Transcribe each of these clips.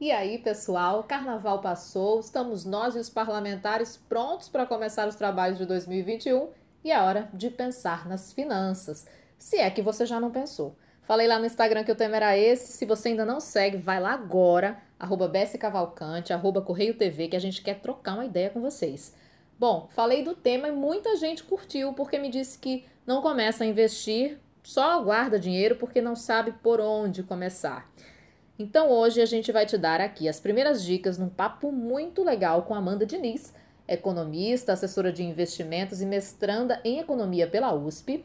E aí, pessoal, carnaval passou, estamos nós e os parlamentares prontos para começar os trabalhos de 2021 e é hora de pensar nas finanças. Se é que você já não pensou. Falei lá no Instagram que o tema era esse. Se você ainda não segue, vai lá agora, arroba Cavalcante, arroba Correio TV, que a gente quer trocar uma ideia com vocês. Bom, falei do tema e muita gente curtiu porque me disse que não começa a investir, só guarda dinheiro porque não sabe por onde começar. Então hoje a gente vai te dar aqui as primeiras dicas num papo muito legal com Amanda Diniz, economista, assessora de investimentos e mestranda em economia pela USP,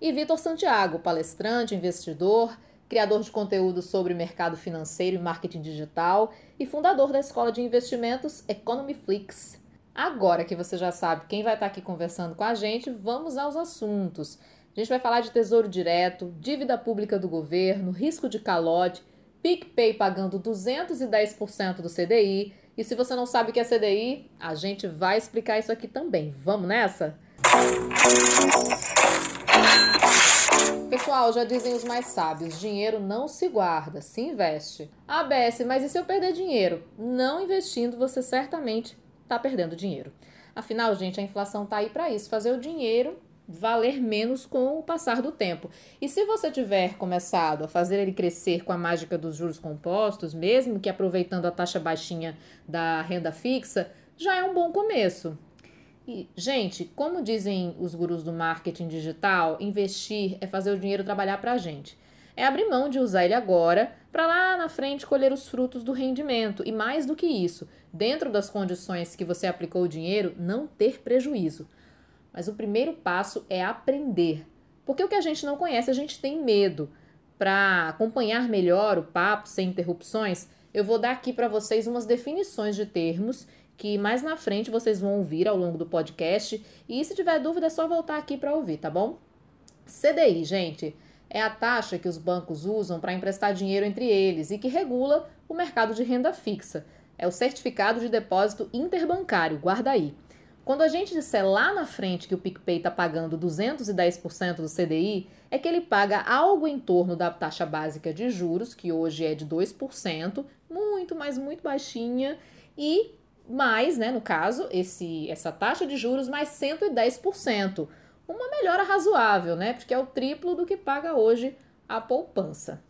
e Vitor Santiago, palestrante, investidor, criador de conteúdo sobre mercado financeiro e marketing digital e fundador da escola de investimentos Economyflix. Agora que você já sabe quem vai estar aqui conversando com a gente, vamos aos assuntos. A gente vai falar de tesouro direto, dívida pública do governo, risco de calote, PicPay pagando 210% do CDI. E se você não sabe o que é CDI, a gente vai explicar isso aqui também. Vamos nessa? Pessoal, já dizem os mais sábios: dinheiro não se guarda, se investe. ABS, mas e se eu perder dinheiro? Não investindo, você certamente está perdendo dinheiro. Afinal, gente, a inflação está aí para isso fazer o dinheiro valer menos com o passar do tempo. E se você tiver começado a fazer ele crescer com a mágica dos juros compostos, mesmo que aproveitando a taxa baixinha da renda fixa, já é um bom começo. E, gente, como dizem os gurus do marketing digital, investir é fazer o dinheiro trabalhar para a gente. É abrir mão de usar ele agora para lá na frente colher os frutos do rendimento. E mais do que isso, dentro das condições que você aplicou o dinheiro, não ter prejuízo. Mas o primeiro passo é aprender. Porque o que a gente não conhece, a gente tem medo. Para acompanhar melhor o papo sem interrupções, eu vou dar aqui para vocês umas definições de termos que mais na frente vocês vão ouvir ao longo do podcast. E se tiver dúvida, é só voltar aqui para ouvir, tá bom? CDI, gente, é a taxa que os bancos usam para emprestar dinheiro entre eles e que regula o mercado de renda fixa. É o certificado de depósito interbancário, guarda aí. Quando a gente disser lá na frente que o PicPay está pagando 210% do CDI, é que ele paga algo em torno da taxa básica de juros, que hoje é de 2%, muito, mas muito baixinha, e mais, né, no caso, esse essa taxa de juros mais 110%. Uma melhora razoável, né? Porque é o triplo do que paga hoje a poupança.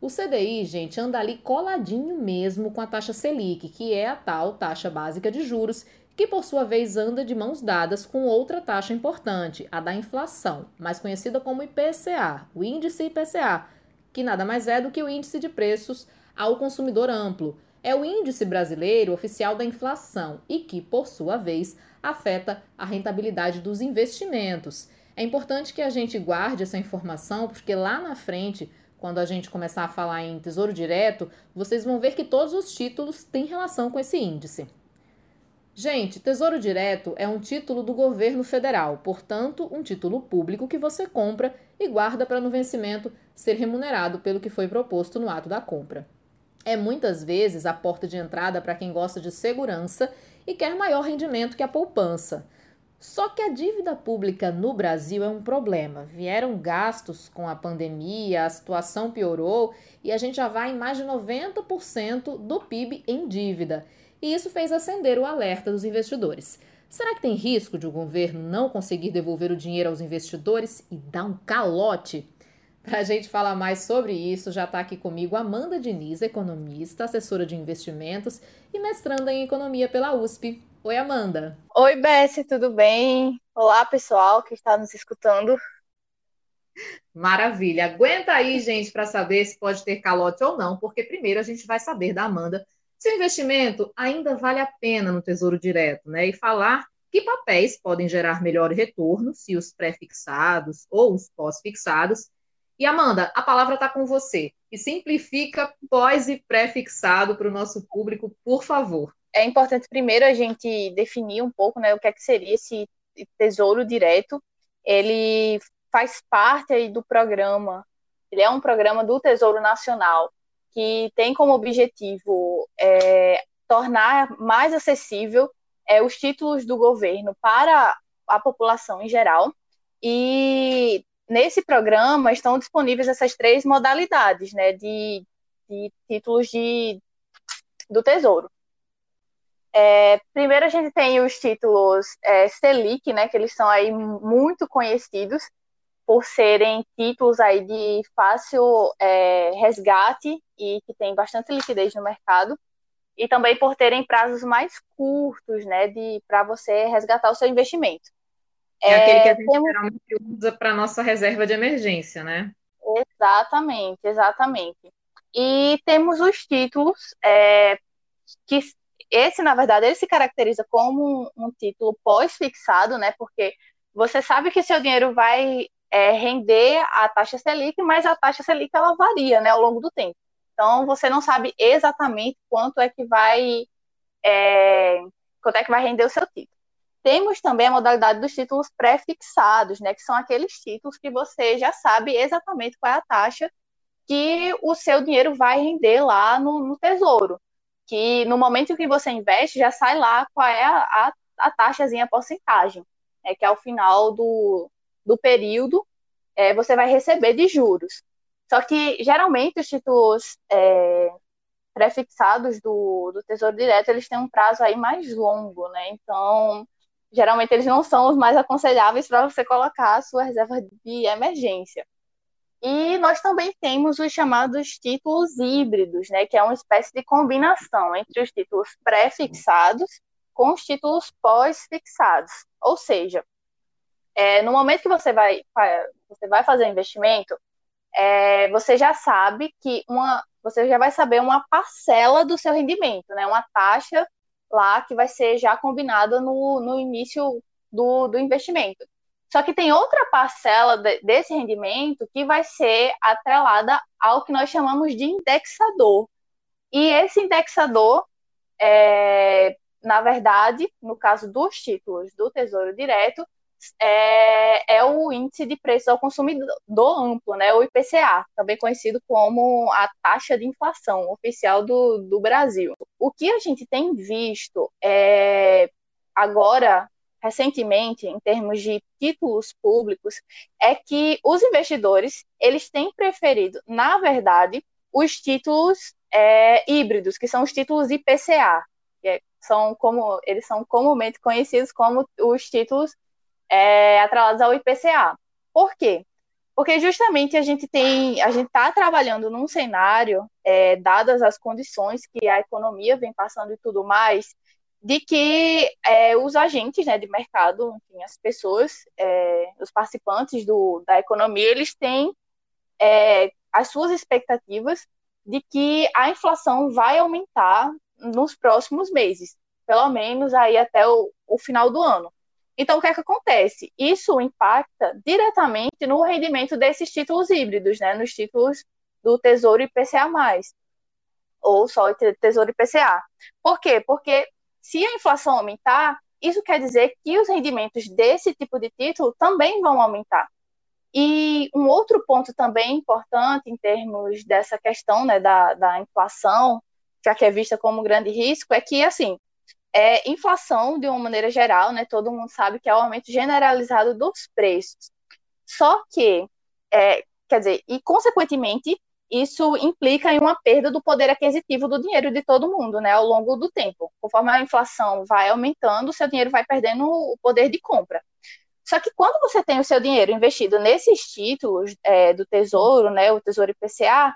O CDI, gente, anda ali coladinho mesmo com a taxa Selic, que é a tal taxa básica de juros, que por sua vez anda de mãos dadas com outra taxa importante, a da inflação, mais conhecida como IPCA, o índice IPCA, que nada mais é do que o índice de preços ao consumidor amplo. É o índice brasileiro oficial da inflação e que, por sua vez, afeta a rentabilidade dos investimentos. É importante que a gente guarde essa informação, porque lá na frente, quando a gente começar a falar em tesouro direto, vocês vão ver que todos os títulos têm relação com esse índice. Gente, Tesouro Direto é um título do governo federal, portanto, um título público que você compra e guarda para no vencimento ser remunerado pelo que foi proposto no ato da compra. É muitas vezes a porta de entrada para quem gosta de segurança e quer maior rendimento que a poupança. Só que a dívida pública no Brasil é um problema. Vieram gastos com a pandemia, a situação piorou e a gente já vai em mais de 90% do PIB em dívida e isso fez acender o alerta dos investidores. Será que tem risco de o governo não conseguir devolver o dinheiro aos investidores e dar um calote? Para a gente falar mais sobre isso, já está aqui comigo Amanda Diniz, economista, assessora de investimentos e mestranda em economia pela USP. Oi, Amanda. Oi, Bessie, tudo bem? Olá, pessoal que está nos escutando. Maravilha. Aguenta aí, gente, para saber se pode ter calote ou não, porque primeiro a gente vai saber da Amanda se o investimento ainda vale a pena no Tesouro Direto, né? E falar que papéis podem gerar melhor retorno, se os pré-fixados ou os pós-fixados. E Amanda, a palavra está com você. E simplifica pós e pré-fixado para o nosso público, por favor. É importante primeiro a gente definir um pouco né, o que é que seria esse tesouro direto. Ele faz parte aí do programa, ele é um programa do Tesouro Nacional, que tem como objetivo é, tornar mais acessível é, os títulos do governo para a população em geral. E nesse programa estão disponíveis essas três modalidades né, de, de títulos de do Tesouro. É, primeiro a gente tem os títulos é, Selic, né, que eles são aí muito conhecidos por serem títulos aí de fácil é, resgate e que tem bastante liquidez no mercado e também por terem prazos mais curtos, né, de para você resgatar o seu investimento. É, é aquele que a gente temos... geralmente usa para nossa reserva de emergência, né? Exatamente, exatamente. E temos os títulos é, que esse, na verdade, ele se caracteriza como um, um título pós-fixado, né? Porque você sabe que seu dinheiro vai é, render a taxa Selic, mas a taxa Selic ela varia, né, ao longo do tempo. Então você não sabe exatamente quanto é que vai é, quanto é que vai render o seu título. Temos também a modalidade dos títulos pré-fixados, né, que são aqueles títulos que você já sabe exatamente qual é a taxa que o seu dinheiro vai render lá no, no tesouro que no momento que você investe, já sai lá qual é a, a, a taxazinha, a porcentagem, é que ao final do, do período é, você vai receber de juros. Só que geralmente os títulos é, prefixados do, do Tesouro Direto, eles têm um prazo aí mais longo, né? Então, geralmente eles não são os mais aconselháveis para você colocar a sua reserva de emergência. E nós também temos os chamados títulos híbridos, né, que é uma espécie de combinação entre os títulos pré-fixados com os títulos pós-fixados. Ou seja, é, no momento que você vai, você vai fazer investimento, é, você já sabe que uma, você já vai saber uma parcela do seu rendimento, né, uma taxa lá que vai ser já combinada no, no início do, do investimento. Só que tem outra parcela de, desse rendimento que vai ser atrelada ao que nós chamamos de indexador. E esse indexador, é, na verdade, no caso dos títulos do Tesouro Direto, é, é, o índice de preço ao consumidor amplo, né, o IPCA, também conhecido como a taxa de inflação oficial do, do Brasil. O que a gente tem visto é, agora recentemente, em termos de títulos públicos, é que os investidores eles têm preferido, na verdade, os títulos é, híbridos, que são os títulos IPCA, que é, são como eles são comumente conhecidos como os títulos é, atrelados ao IPCA. Por quê? Porque justamente a gente tem, a gente está trabalhando num cenário, é, dadas as condições que a economia vem passando e tudo mais, de que é, os agentes né, de mercado, enfim, as pessoas, é, os participantes do, da economia, eles têm é, as suas expectativas de que a inflação vai aumentar nos próximos meses, pelo menos aí até o, o final do ano. Então, o que é que acontece? Isso impacta diretamente no rendimento desses títulos híbridos, né, nos títulos do Tesouro IPCA+, ou só Tesouro IPCA. Por quê? Porque se a inflação aumentar, isso quer dizer que os rendimentos desse tipo de título também vão aumentar. E um outro ponto também importante em termos dessa questão né, da, da inflação, já que é vista como um grande risco, é que, assim, é, inflação, de uma maneira geral, né, todo mundo sabe que é o aumento generalizado dos preços. Só que, é, quer dizer, e consequentemente, isso implica em uma perda do poder aquisitivo do dinheiro de todo mundo, né, ao longo do tempo. Conforme a inflação vai aumentando, seu dinheiro vai perdendo o poder de compra. Só que quando você tem o seu dinheiro investido nesses títulos é, do Tesouro, né, o Tesouro IPCA,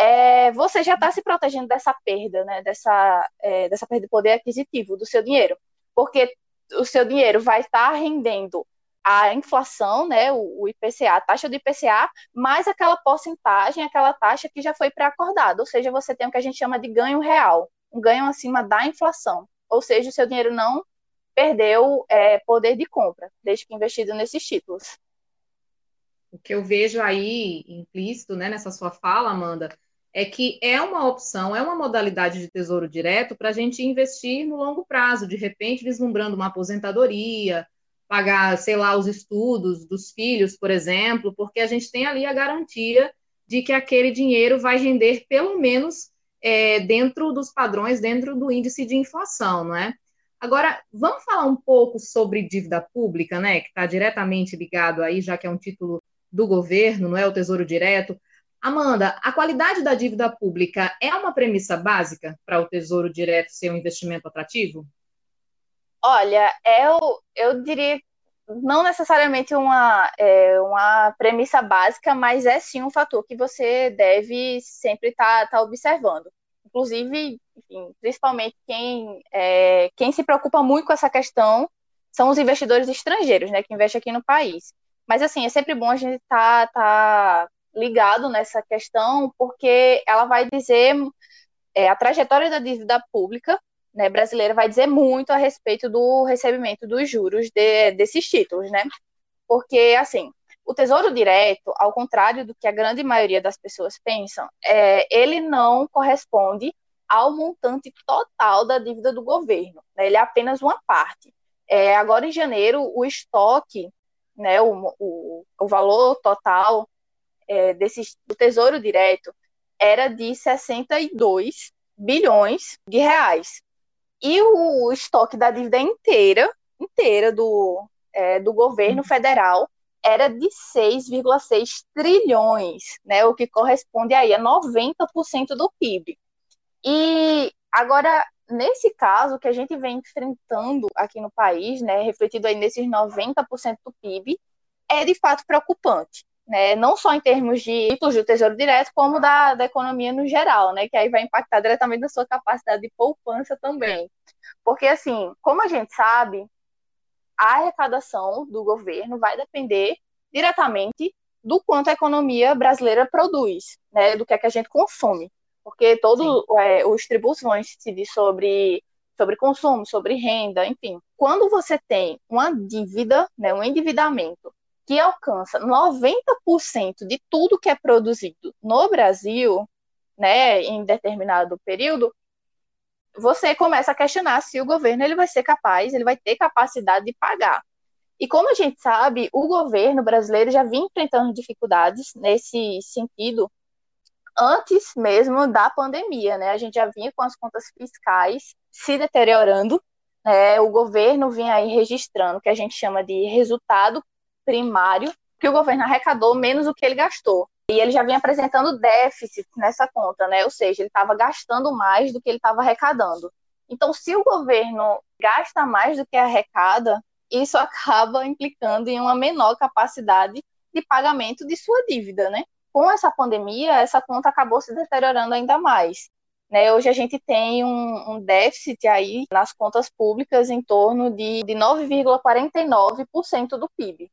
é, você já está se protegendo dessa perda, né, dessa, é, dessa perda de poder aquisitivo do seu dinheiro, porque o seu dinheiro vai estar tá rendendo a inflação, né, o, IPCA, a taxa do IPCA, mais aquela porcentagem, aquela taxa que já foi pré-acordada. Ou seja, você tem o que a gente chama de ganho real, um ganho acima da inflação. Ou seja, o seu dinheiro não perdeu é, poder de compra, desde que investido nesses títulos. O que eu vejo aí implícito né, nessa sua fala, Amanda, é que é uma opção, é uma modalidade de tesouro direto para a gente investir no longo prazo, de repente vislumbrando uma aposentadoria, pagar, sei lá, os estudos dos filhos, por exemplo, porque a gente tem ali a garantia de que aquele dinheiro vai render pelo menos é, dentro dos padrões, dentro do índice de inflação, não é? Agora, vamos falar um pouco sobre dívida pública, né, que está diretamente ligado aí, já que é um título do governo, não é o Tesouro Direto. Amanda, a qualidade da dívida pública é uma premissa básica para o Tesouro Direto ser um investimento atrativo? Olha, eu, eu diria não necessariamente uma, é, uma premissa básica, mas é sim um fator que você deve sempre estar tá, tá observando. Inclusive, enfim, principalmente quem, é, quem se preocupa muito com essa questão são os investidores estrangeiros, né, que investem aqui no país. Mas, assim, é sempre bom a gente estar tá, tá ligado nessa questão, porque ela vai dizer é, a trajetória da dívida pública né, brasileira vai dizer muito a respeito do recebimento dos juros de, desses títulos, né? Porque, assim, o Tesouro Direto, ao contrário do que a grande maioria das pessoas pensam, é, ele não corresponde ao montante total da dívida do governo. Né? Ele é apenas uma parte. É, agora, em janeiro, o estoque, né, o, o, o valor total é, desse, do Tesouro Direto era de 62 bilhões de reais. E o estoque da dívida inteira, inteira do, é, do governo federal era de 6,6 trilhões, né, o que corresponde aí a 90% do PIB. E agora, nesse caso que a gente vem enfrentando aqui no país, né, refletido aí nesses 90% do PIB, é de fato preocupante. Né, não só em termos de títulos do Tesouro Direto, como da, da economia no geral, né, que aí vai impactar diretamente na sua capacidade de poupança também. Porque, assim, como a gente sabe, a arrecadação do governo vai depender diretamente do quanto a economia brasileira produz, né, do que é que a gente consome. Porque todos é, os tributos vão incidir sobre, sobre consumo, sobre renda, enfim. Quando você tem uma dívida, né, um endividamento que alcança 90% de tudo que é produzido no Brasil, né, em determinado período, você começa a questionar se o governo ele vai ser capaz, ele vai ter capacidade de pagar. E como a gente sabe, o governo brasileiro já vinha enfrentando dificuldades nesse sentido antes mesmo da pandemia, né? A gente já vinha com as contas fiscais se deteriorando, né? O governo vinha aí registrando o que a gente chama de resultado primário, que o governo arrecadou menos do que ele gastou. E ele já vinha apresentando déficit nessa conta, né? Ou seja, ele estava gastando mais do que ele estava arrecadando. Então, se o governo gasta mais do que arrecada, isso acaba implicando em uma menor capacidade de pagamento de sua dívida, né? Com essa pandemia, essa conta acabou se deteriorando ainda mais. Né, hoje a gente tem um, um, déficit aí nas contas públicas em torno de, de 9,49% do PIB.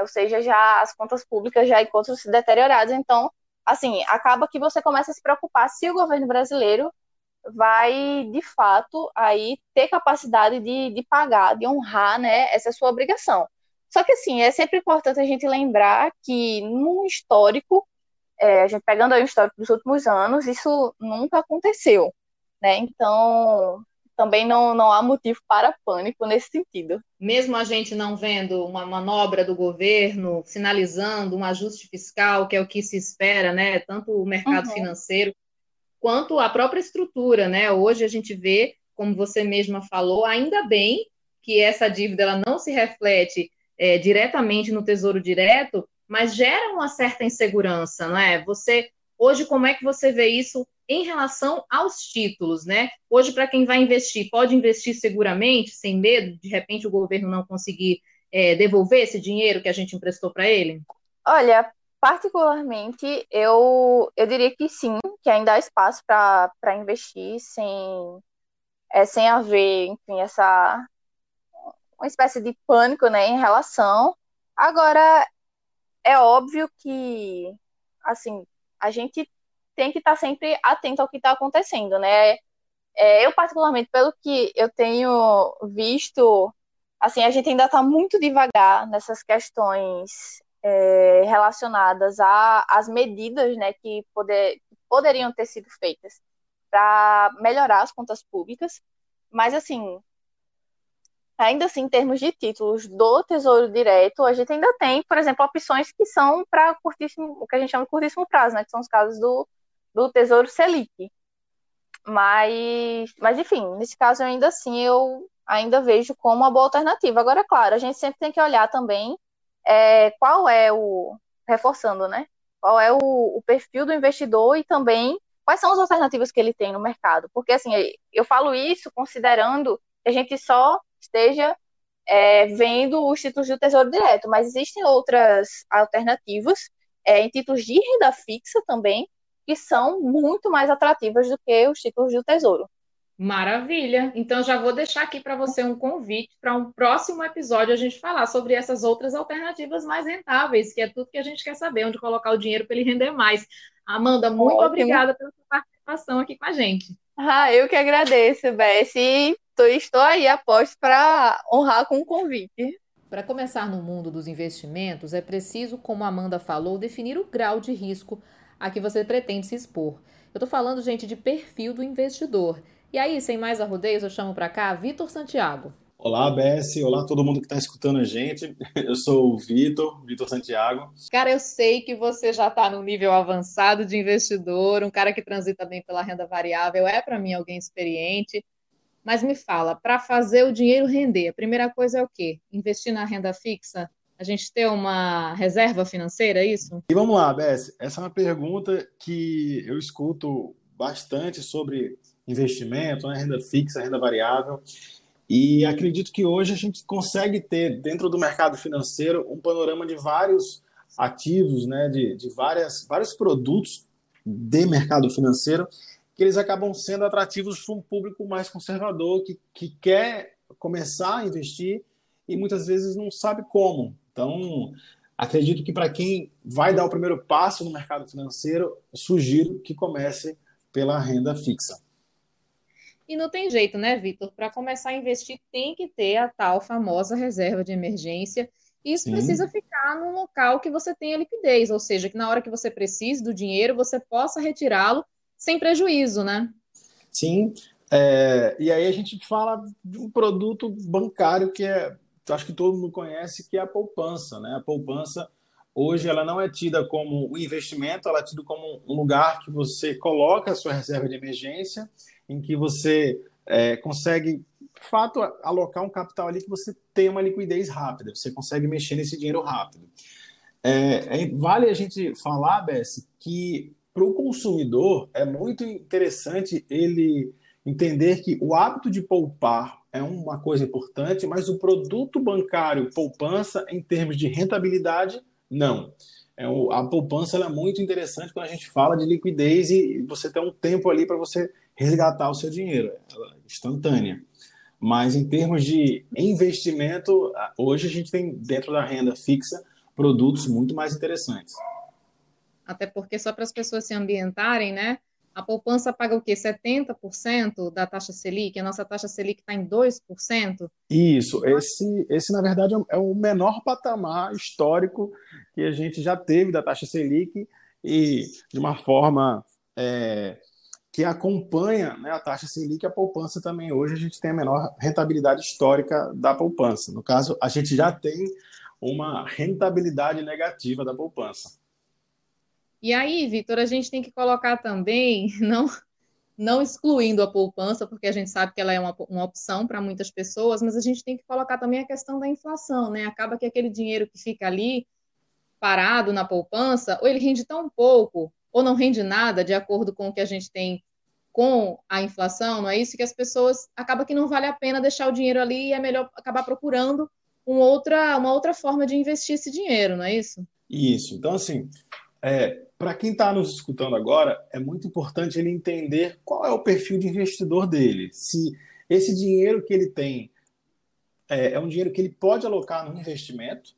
Ou seja, já as contas públicas já encontram-se deterioradas. Então, assim, acaba que você começa a se preocupar se o governo brasileiro vai, de fato, aí ter capacidade de, de pagar, de honrar, né, essa sua obrigação. Só que, assim, é sempre importante a gente lembrar que, no histórico, é, a gente pegando aí o histórico dos últimos anos, isso nunca aconteceu, né? Então, também não, não há motivo para pânico nesse sentido. Mesmo a gente não vendo uma manobra do governo sinalizando um ajuste fiscal, que é o que se espera, né? Tanto o mercado uhum. financeiro quanto a própria estrutura, né? Hoje a gente vê, como você mesma falou, ainda bem que essa dívida ela não se reflete é, diretamente no Tesouro Direto, mas gera uma certa insegurança, não é? Você hoje como é que você vê isso em relação aos títulos, né? Hoje, para quem vai investir, pode investir seguramente, sem medo, de repente o governo não conseguir é, devolver esse dinheiro que a gente emprestou para ele? Olha, particularmente, eu, eu diria que sim, que ainda há espaço para investir sem, é, sem haver, enfim, essa uma espécie de pânico né, em relação. Agora, é óbvio que, assim, a gente tem que estar tá sempre atento ao que está acontecendo, né? É, eu, particularmente, pelo que eu tenho visto, assim, a gente ainda está muito devagar nessas questões é, relacionadas às medidas né, que poder, poderiam ter sido feitas para melhorar as contas públicas. Mas, assim, ainda assim, em termos de títulos do Tesouro Direto, a gente ainda tem, por exemplo, opções que são para curtíssimo, o que a gente chama de curtíssimo prazo, né, que são os casos do do Tesouro Selic. Mas, mas enfim, nesse caso ainda assim eu ainda vejo como uma boa alternativa. Agora, claro, a gente sempre tem que olhar também é, qual é o reforçando, né? qual é o, o perfil do investidor e também quais são as alternativas que ele tem no mercado. Porque, assim, eu falo isso considerando que a gente só esteja é, vendo os títulos do Tesouro Direto, mas existem outras alternativas é, em títulos de renda fixa também, que são muito mais atrativas do que os títulos do Tesouro. Maravilha! Então já vou deixar aqui para você um convite para um próximo episódio a gente falar sobre essas outras alternativas mais rentáveis, que é tudo que a gente quer saber, onde colocar o dinheiro para ele render mais. Amanda, muito Ótimo. obrigada pela sua participação aqui com a gente. Ah, eu que agradeço, Bess. E estou aí a posto para honrar com o convite. Para começar no mundo dos investimentos, é preciso, como a Amanda falou, definir o grau de risco a que você pretende se expor. Eu estou falando, gente, de perfil do investidor. E aí, sem mais arrodeios, eu chamo para cá Vitor Santiago. Olá, Bessie. Olá, todo mundo que está escutando a gente. Eu sou o Vitor, Vitor Santiago. Cara, eu sei que você já está no nível avançado de investidor, um cara que transita bem pela renda variável, é para mim alguém experiente. Mas me fala, para fazer o dinheiro render, a primeira coisa é o quê? Investir na renda fixa? A gente ter uma reserva financeira, é isso? E vamos lá, Bessie. Essa é uma pergunta que eu escuto bastante sobre investimento, né, renda fixa, renda variável. E acredito que hoje a gente consegue ter, dentro do mercado financeiro, um panorama de vários ativos, né, de, de várias, vários produtos de mercado financeiro, que eles acabam sendo atrativos para um público mais conservador, que, que quer começar a investir e muitas vezes não sabe como. Então, acredito que para quem vai dar o primeiro passo no mercado financeiro, sugiro que comece pela renda fixa. E não tem jeito, né, Vitor? Para começar a investir, tem que ter a tal famosa reserva de emergência. E isso Sim. precisa ficar num local que você tenha liquidez, ou seja, que na hora que você precise do dinheiro, você possa retirá-lo sem prejuízo, né? Sim. É, e aí a gente fala de um produto bancário que é, acho que todo mundo conhece, que é a poupança, né? A poupança hoje ela não é tida como um investimento, ela é tida como um lugar que você coloca a sua reserva de emergência em que você é, consegue, de fato, alocar um capital ali que você tem uma liquidez rápida, você consegue mexer nesse dinheiro rápido. É, é, vale a gente falar, Bess, que para o consumidor é muito interessante ele entender que o hábito de poupar é uma coisa importante, mas o produto bancário poupança, em termos de rentabilidade, não. É, a poupança é muito interessante quando a gente fala de liquidez e você tem um tempo ali para você resgatar o seu dinheiro, ela é instantânea. Mas em termos de investimento, hoje a gente tem dentro da renda fixa produtos muito mais interessantes. Até porque só para as pessoas se ambientarem, né? A poupança paga o quê? 70% da taxa Selic? A nossa taxa Selic está em 2%? Isso. Esse, esse, na verdade, é o menor patamar histórico que a gente já teve da taxa Selic e, de uma forma é, que acompanha né, a taxa Selic, a poupança também hoje a gente tem a menor rentabilidade histórica da poupança. No caso, a gente já tem uma rentabilidade negativa da poupança. E aí, Vitor, a gente tem que colocar também, não, não excluindo a poupança, porque a gente sabe que ela é uma, uma opção para muitas pessoas, mas a gente tem que colocar também a questão da inflação, né? Acaba que aquele dinheiro que fica ali parado na poupança, ou ele rende tão pouco, ou não rende nada, de acordo com o que a gente tem com a inflação, não é isso? Que as pessoas acaba que não vale a pena deixar o dinheiro ali e é melhor acabar procurando uma outra, uma outra forma de investir esse dinheiro, não é isso? Isso. Então, assim, é, para quem está nos escutando agora, é muito importante ele entender qual é o perfil de investidor dele. Se esse dinheiro que ele tem é, é um dinheiro que ele pode alocar no investimento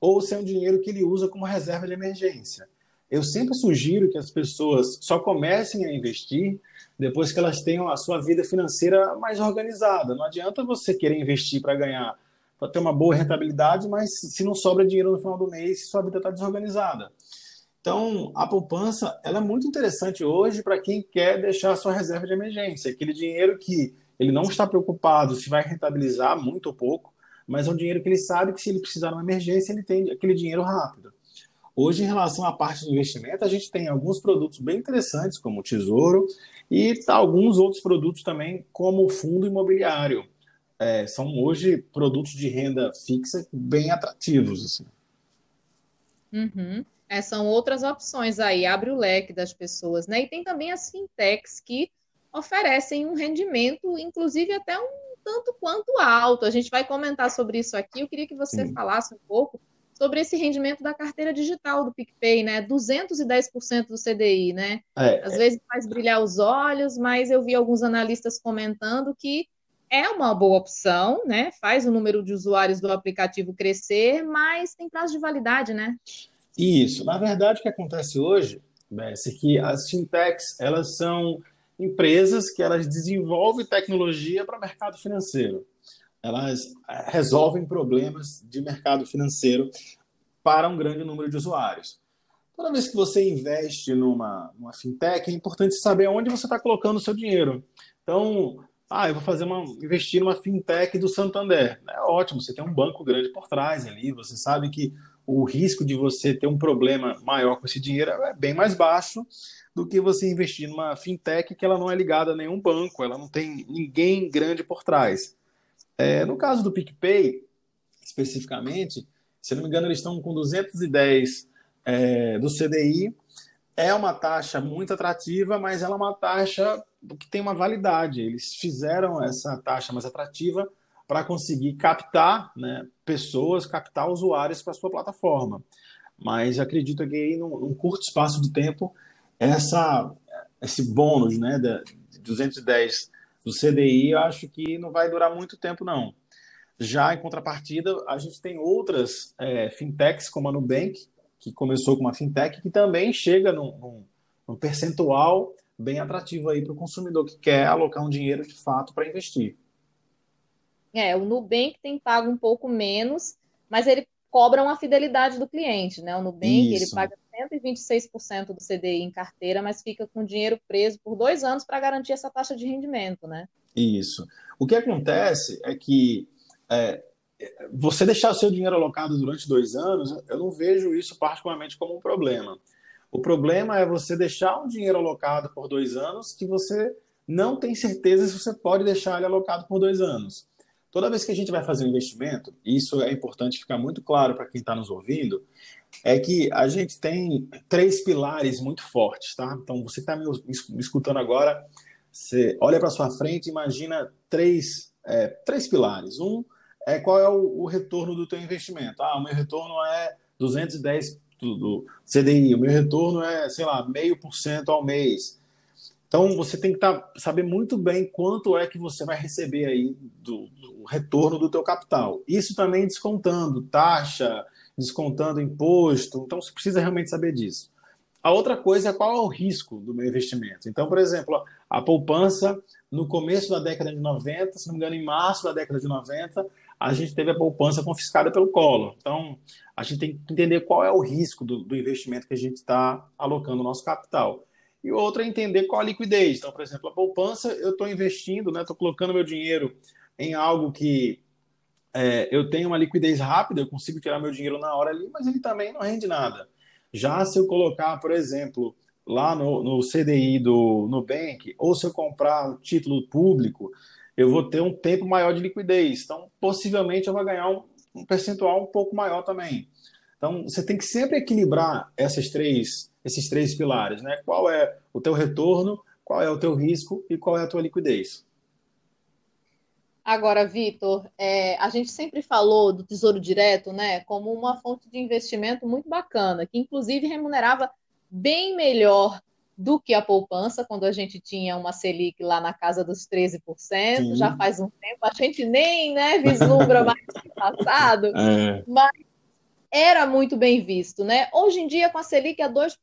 ou se é um dinheiro que ele usa como reserva de emergência. Eu sempre sugiro que as pessoas só comecem a investir depois que elas tenham a sua vida financeira mais organizada. Não adianta você querer investir para ganhar, para ter uma boa rentabilidade, mas se não sobra dinheiro no final do mês, sua vida está desorganizada. Então, a poupança ela é muito interessante hoje para quem quer deixar sua reserva de emergência, aquele dinheiro que ele não está preocupado se vai rentabilizar muito ou pouco, mas é um dinheiro que ele sabe que se ele precisar de uma emergência, ele tem aquele dinheiro rápido. Hoje, em relação à parte do investimento, a gente tem alguns produtos bem interessantes, como o Tesouro, e alguns outros produtos também, como o fundo imobiliário. É, são hoje produtos de renda fixa bem atrativos. Assim. Uhum. É, são outras opções aí, abre o leque das pessoas, né? E tem também as fintechs que oferecem um rendimento, inclusive até um tanto quanto alto. A gente vai comentar sobre isso aqui. Eu queria que você Sim. falasse um pouco sobre esse rendimento da carteira digital do PicPay, né? 210% do CDI, né? É, Às vezes faz brilhar os olhos, mas eu vi alguns analistas comentando que é uma boa opção, né? Faz o número de usuários do aplicativo crescer, mas tem prazo de validade, né? Isso. Na verdade, o que acontece hoje, é que as fintechs, elas são empresas que elas desenvolvem tecnologia para o mercado financeiro. Elas eh, resolvem problemas de mercado financeiro para um grande número de usuários. Toda vez que você investe numa, numa fintech, é importante saber onde você está colocando o seu dinheiro. Então, ah, eu vou fazer uma investir numa fintech do Santander. É ótimo, você tem um banco grande por trás ali, você sabe que o risco de você ter um problema maior com esse dinheiro é bem mais baixo do que você investir numa fintech que ela não é ligada a nenhum banco, ela não tem ninguém grande por trás. É, no caso do PicPay, especificamente, se não me engano, eles estão com 210 é, do CDI. É uma taxa muito atrativa, mas ela é uma taxa que tem uma validade. Eles fizeram essa taxa mais atrativa para conseguir captar né, pessoas, captar usuários para sua plataforma. Mas acredito que aí, num, num, curto espaço de tempo, essa, esse bônus né, de 210 do CDI, eu acho que não vai durar muito tempo, não. Já em contrapartida, a gente tem outras é, fintechs, como a Nubank, que começou com uma fintech, que também chega num, num, num percentual bem atrativo aí para o consumidor que quer alocar um dinheiro de fato para investir. É, o Nubank tem pago um pouco menos, mas ele cobra uma fidelidade do cliente, né? O Nubank, Isso. ele paga 126% do CDI em carteira, mas fica com dinheiro preso por dois anos para garantir essa taxa de rendimento, né? Isso. O que acontece é que é, você deixar o seu dinheiro alocado durante dois anos, eu não vejo isso particularmente como um problema. O problema é você deixar um dinheiro alocado por dois anos que você não tem certeza se você pode deixar ele alocado por dois anos. Toda vez que a gente vai fazer um investimento, e isso é importante ficar muito claro para quem está nos ouvindo, é que a gente tem três pilares muito fortes, tá? Então, você está me escutando agora, você olha para sua frente e imagina três, é, três pilares. Um é qual é o, o, retorno do teu investimento. Ah, o meu retorno é 210 do, do CDI, o meu retorno é, sei lá, meio por cento ao mês. Então você tem que tá, saber muito bem quanto é que você vai receber aí do, do retorno do teu capital. Isso também descontando taxa, descontando imposto. Então você precisa realmente saber disso. A outra coisa é qual é o risco do meu investimento. Então, por exemplo, a poupança no começo da década de 90, se não me engano, em março da década de 90, a gente teve a poupança confiscada pelo Collor. Então, a gente tem que entender qual é o risco do, do investimento que a gente está alocando o nosso capital. E o outro é entender qual a liquidez. Então, por exemplo, a poupança, eu estou investindo, estou né, colocando meu dinheiro em algo que é, eu tenho uma liquidez rápida, eu consigo tirar meu dinheiro na hora ali, mas ele também não rende nada. Já se eu colocar, por exemplo, lá no, no CDI do Nubank, ou se eu comprar um título público, eu vou ter um tempo maior de liquidez. Então, possivelmente, eu vou ganhar um, um percentual um pouco maior também. Então, você tem que sempre equilibrar essas três, esses três pilares, né? Qual é o teu retorno, qual é o teu risco e qual é a tua liquidez. Agora, Vitor, é, a gente sempre falou do Tesouro Direto, né, como uma fonte de investimento muito bacana, que inclusive remunerava bem melhor do que a poupança, quando a gente tinha uma Selic lá na casa dos 13%, Sim. já faz um tempo, a gente nem né, vislumbra mais no passado, é. mas era muito bem visto, né? Hoje em dia, com a Selic a 2%,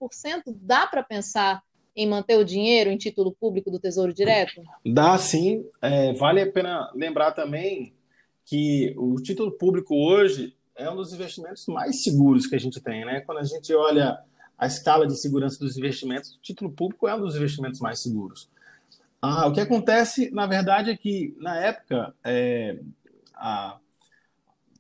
dá para pensar em manter o dinheiro em título público do Tesouro Direto? Dá sim. É, vale a pena lembrar também que o título público hoje é um dos investimentos mais seguros que a gente tem, né? Quando a gente olha a escala de segurança dos investimentos, o título público é um dos investimentos mais seguros. Ah, o que acontece, na verdade, é que na época, é, a,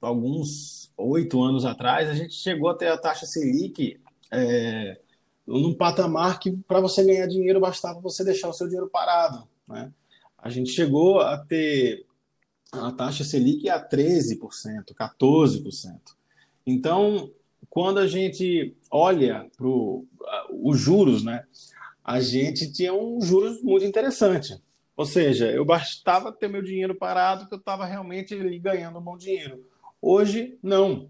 alguns oito anos atrás, a gente chegou a ter a taxa Selic é, num patamar que para você ganhar dinheiro bastava você deixar o seu dinheiro parado. Né? A gente chegou a ter a taxa Selic a 13%, 14%. Então, quando a gente olha para os juros, né, a gente tinha um juros muito interessante. Ou seja, eu bastava ter meu dinheiro parado que eu estava realmente ganhando um bom dinheiro. Hoje, não.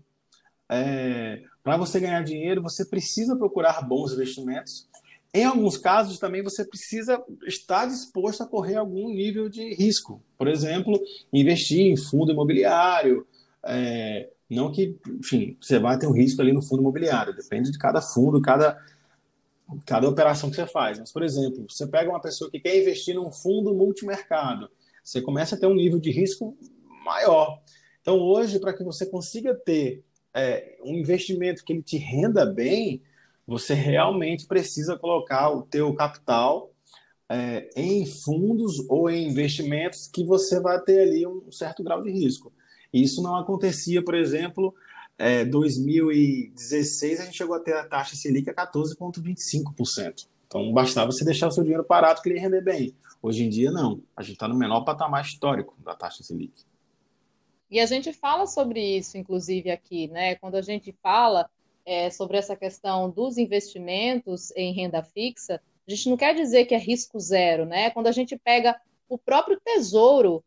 É, para você ganhar dinheiro, você precisa procurar bons investimentos. Em alguns casos, também você precisa estar disposto a correr algum nível de risco. Por exemplo, investir em fundo imobiliário. É, não que, enfim, você vai ter um risco ali no fundo imobiliário. Depende de cada fundo, cada, cada operação que você faz. Mas, por exemplo, você pega uma pessoa que quer investir num fundo multimercado. Você começa a ter um nível de risco maior. Então, hoje, para que você consiga ter é, um investimento que ele te renda bem, você realmente precisa colocar o teu capital é, em fundos ou em investimentos que você vai ter ali um certo grau de risco. Isso não acontecia, por exemplo, é, 2016 a gente chegou a ter a taxa Selic a 14,25%. Então bastava você deixar o seu dinheiro parado que ele ia render bem. Hoje em dia não. A gente está no menor patamar histórico da taxa Selic. E a gente fala sobre isso, inclusive, aqui, né? Quando a gente fala é, sobre essa questão dos investimentos em renda fixa, a gente não quer dizer que é risco zero, né? Quando a gente pega o próprio tesouro,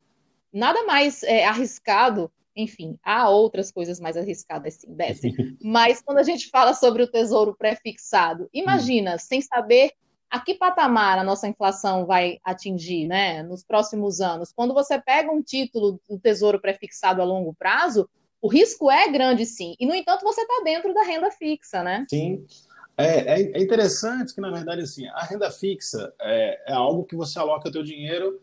nada mais é, arriscado, enfim, há outras coisas mais arriscadas, sim, Bessie. Mas quando a gente fala sobre o tesouro pré-fixado, imagina, hum. sem saber a que patamar a nossa inflação vai atingir né, nos próximos anos. Quando você pega um título do Tesouro prefixado a longo prazo, o risco é grande, sim. E, no entanto, você está dentro da renda fixa, né? Sim. É, é, é, interessante que, na verdade, assim, a renda fixa é, é algo que você aloca o teu dinheiro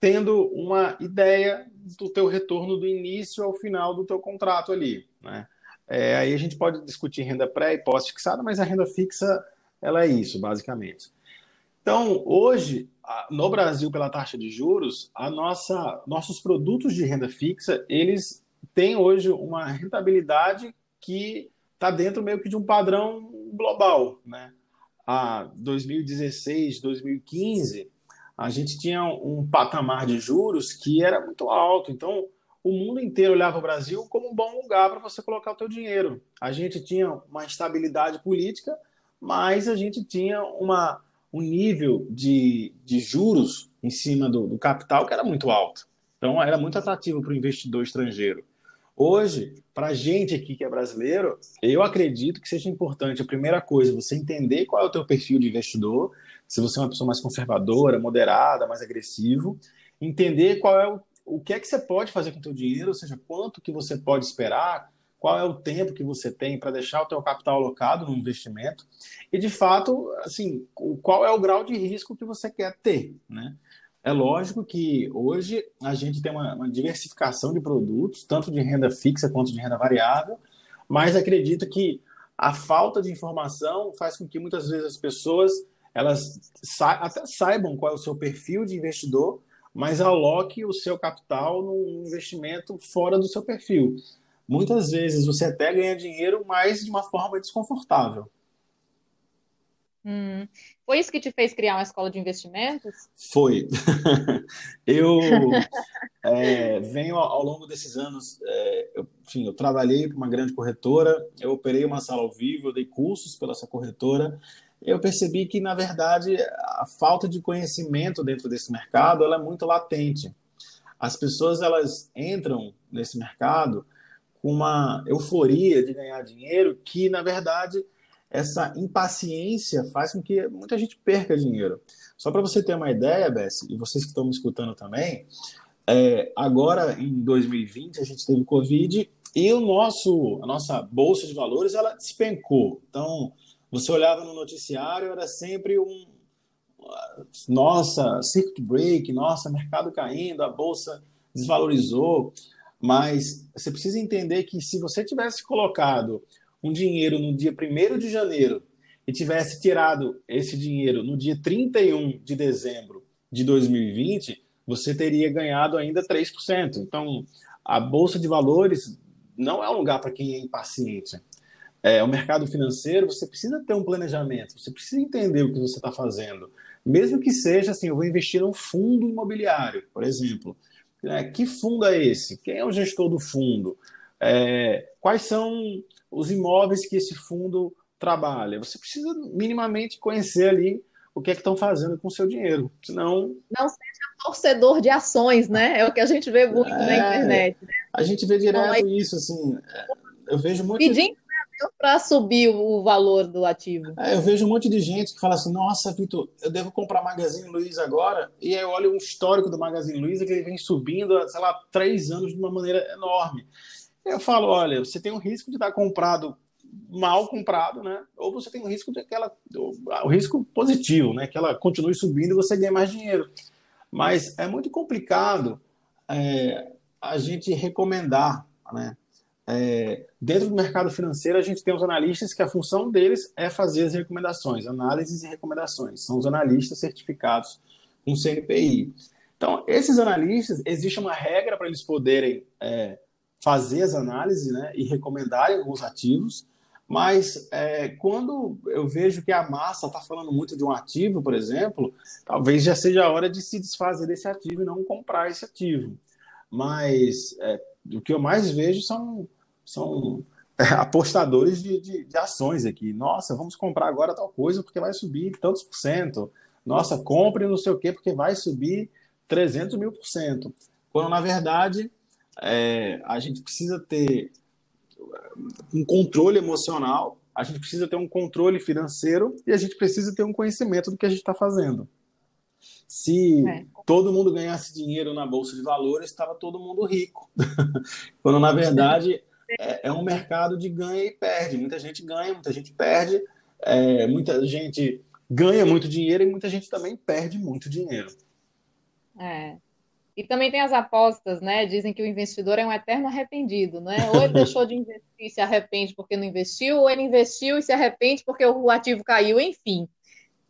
tendo uma ideia do teu retorno do início ao final do teu contrato ali, né? É, aí a gente pode discutir renda pré e pós-fixada, mas a renda fixa ela é isso, basicamente. Então, hoje, no Brasil, pela taxa de juros, a nossa, nossos produtos de renda fixa, eles têm hoje uma rentabilidade que está dentro meio que de um padrão global. Né? A 2016, 2015, a gente tinha um patamar de juros que era muito alto. Então, o mundo inteiro olhava o Brasil como um bom lugar para você colocar o teu dinheiro. A gente tinha uma estabilidade política, mas a gente tinha uma, um nível de, de juros em cima do, do capital que era muito alto. Então, era muito atrativo para o investidor estrangeiro. Hoje, para a gente aqui que é brasileiro, eu acredito que seja importante, a primeira coisa, você entender qual é o teu perfil de investidor, se você é uma pessoa mais conservadora, moderada, mais agressivo, entender qual é o, o que é que você pode fazer com o teu dinheiro, ou seja, quanto que você pode esperar, qual é o tempo que você tem para deixar o teu capital alocado no investimento e de fato, assim, qual é o grau de risco que você quer ter, né? É lógico que hoje a gente tem uma, uma diversificação de produtos, tanto de renda fixa quanto de renda variável, mas acredito que a falta de informação faz com que muitas vezes as pessoas elas sa até saibam qual é o seu perfil de investidor, mas aloque o seu capital num investimento fora do seu perfil muitas vezes você até ganha dinheiro, mas de uma forma desconfortável. Hum. Foi isso que te fez criar uma escola de investimentos? Foi. eu é, venho ao longo desses anos, é, eu, enfim, eu trabalhei para uma grande corretora, eu operei uma sala ao vivo, eu dei cursos pela essa corretora. Eu percebi que, na verdade, a falta de conhecimento dentro desse mercado ela é muito latente. As pessoas elas entram nesse mercado uma euforia de ganhar dinheiro que, na verdade, essa impaciência faz com que muita gente perca dinheiro. Só para você ter uma ideia, Bess, e vocês que estão me escutando também, é, agora em 2020 a gente teve Covid e o nosso, a nossa bolsa de valores ela despencou. Então, você olhava no noticiário, era sempre um nossa, circuit break, nossa, mercado caindo, a bolsa desvalorizou. Mas você precisa entender que se você tivesse colocado um dinheiro no dia 1 de janeiro e tivesse tirado esse dinheiro no dia 31 de dezembro de 2020, você teria ganhado ainda 3%. Então, a bolsa de valores não é um lugar para quem é impaciente. É, o mercado financeiro, você precisa ter um planejamento, você precisa entender o que você está fazendo. Mesmo que seja assim, eu vou investir num fundo imobiliário, por exemplo. Né? Que fundo é esse? Quem é o gestor do fundo? é, quais são os imóveis que esse fundo trabalha. Você precisa minimamente conhecer ali o que é que estão fazendo com o seu dinheiro. Senão. Não seja torcedor de ações, né? É o que a gente vê muito é, na internet. Né? A gente vê direto isso, assim. Eu vejo muito. Pedindo para subir o valor do ativo. É, eu vejo um monte de gente que fala assim: nossa, Vitor, eu devo comprar Magazine Luiza agora. E aí eu olho o histórico do Magazine Luiza que ele vem subindo há, sei lá, três anos de uma maneira enorme. Eu falo: olha, você tem o risco de estar comprado mal comprado, né? Ou você tem o risco de aquela o risco positivo, né? Que ela continue subindo e você ganhe mais dinheiro. Mas é muito complicado é, a gente recomendar, né? É, dentro do mercado financeiro, a gente tem os analistas que a função deles é fazer as recomendações, análises e recomendações. São os analistas certificados com CNPI. Então, esses analistas, existe uma regra para eles poderem é, fazer as análises né, e recomendarem alguns ativos, mas é, quando eu vejo que a massa está falando muito de um ativo, por exemplo, talvez já seja a hora de se desfazer desse ativo e não comprar esse ativo. Mas é, o que eu mais vejo são, são é, apostadores de, de, de, ações aqui. Nossa, vamos comprar agora tal coisa porque vai subir tantos por cento. Nossa, compre não sei o quê porque vai subir 300 mil por cento. Quando, na verdade, é, a gente precisa ter um controle emocional, a gente precisa ter um controle financeiro e a gente precisa ter um conhecimento do que a gente está fazendo. Se é. todo mundo ganhasse dinheiro na bolsa de valores, estava todo mundo rico. Quando na verdade é, é, um mercado de ganha e perde. Muita gente ganha, muita gente perde, é, muita gente ganha muito dinheiro e muita gente também perde muito dinheiro. É. E também tem as apostas, né? Dizem que o investidor é um eterno arrependido, né? Ou ele deixou de investir e se arrepende porque não investiu, ou ele investiu e se arrepende porque o ativo caiu, enfim.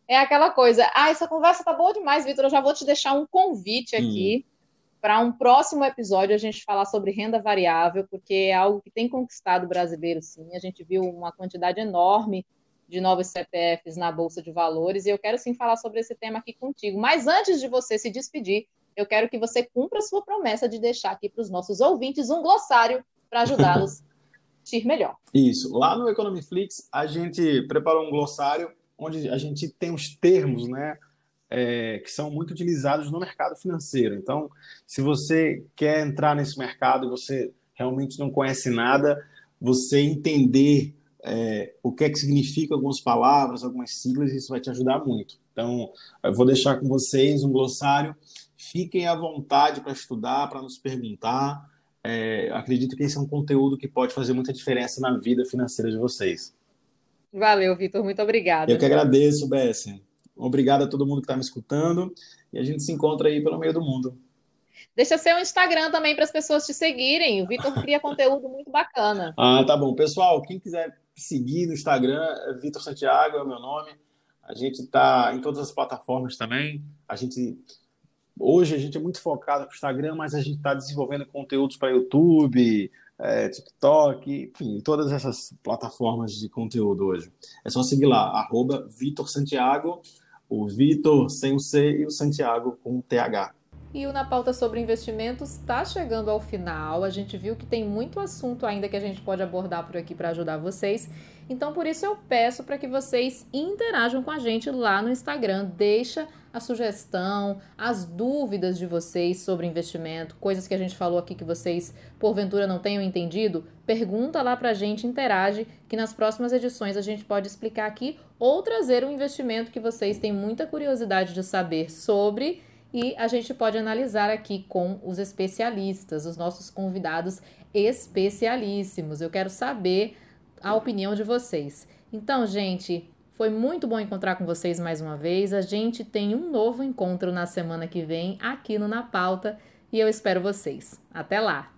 É aquela coisa. Ah, essa conversa tá boa demais, Vitor. Eu já vou te deixar um convite aqui hum. Para um próximo episódio a gente falar sobre renda variável, porque é algo que tem conquistado o brasileiro, sim. A gente viu uma quantidade enorme de novos CPFs na Bolsa de Valores, e eu quero sim falar sobre esse tema aqui contigo. Mas antes de você se despedir, eu quero que você cumpra a sua promessa de deixar aqui para os nossos ouvintes um glossário para ajudá-los a assistir melhor. Isso. Lá no Economiflix, a gente preparou um glossário onde a gente tem os termos, né? É, que são muito utilizados no mercado financeiro. Então, se você quer entrar nesse mercado e você realmente não conhece nada, você entender é, o que é que significa algumas palavras, algumas siglas, isso vai te ajudar muito. Então, eu vou deixar com vocês um glossário Fiquem à vontade para estudar, para nos perguntar. É, acredito que esse é um conteúdo que pode fazer muita diferença na vida financeira de vocês. Valeu, Vitor. Muito obrigada. Eu que agradeço, Bessie. Obrigado a todo mundo que está me escutando. E a gente se encontra aí pelo meio do mundo. Deixa seu Instagram também para as pessoas te seguirem. O Vitor cria conteúdo muito bacana. Ah, tá bom. Pessoal, quem quiser seguir no Instagram, é Vitor Santiago é o meu nome. A gente está em todas as plataformas também. A gente Hoje a gente é muito focado no Instagram, mas a gente está desenvolvendo conteúdos para YouTube, é, TikTok, enfim, todas essas plataformas de conteúdo hoje. É só seguir lá, arroba Vitor Santiago, o Vitor sem o C e o Santiago com o TH. E o Na Pauta sobre Investimentos está chegando ao final. A gente viu que tem muito assunto ainda que a gente pode abordar por aqui para ajudar vocês. Então, por isso eu peço para que vocês interajam com a gente lá no Instagram. Deixa a sugestão, as dúvidas de vocês sobre investimento, coisas que a gente falou aqui que vocês porventura não tenham entendido. Pergunta lá para a gente, interage, que nas próximas edições a gente pode explicar aqui ou trazer um investimento que vocês têm muita curiosidade de saber sobre e a gente pode analisar aqui com os especialistas, os nossos convidados especialíssimos. Eu quero saber a opinião de vocês. Então, gente, foi muito bom encontrar com vocês mais uma vez. A gente tem um novo encontro na semana que vem aqui no Na Pauta e eu espero vocês. Até lá!